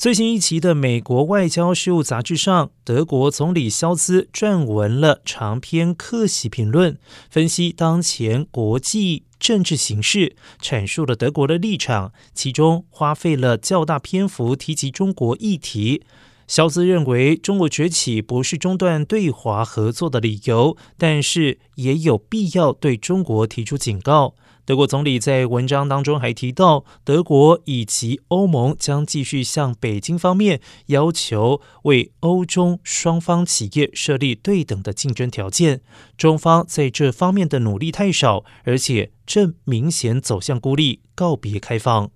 最新一期的美国外交事务杂志上，德国总理肖兹撰文了长篇客席评论，分析当前国际政治形势，阐述了德国的立场，其中花费了较大篇幅提及中国议题。肖兹认为，中国崛起不是中断对华合作的理由，但是也有必要对中国提出警告。德国总理在文章当中还提到，德国以及欧盟将继续向北京方面要求为欧中双方企业设立对等的竞争条件。中方在这方面的努力太少，而且正明显走向孤立，告别开放。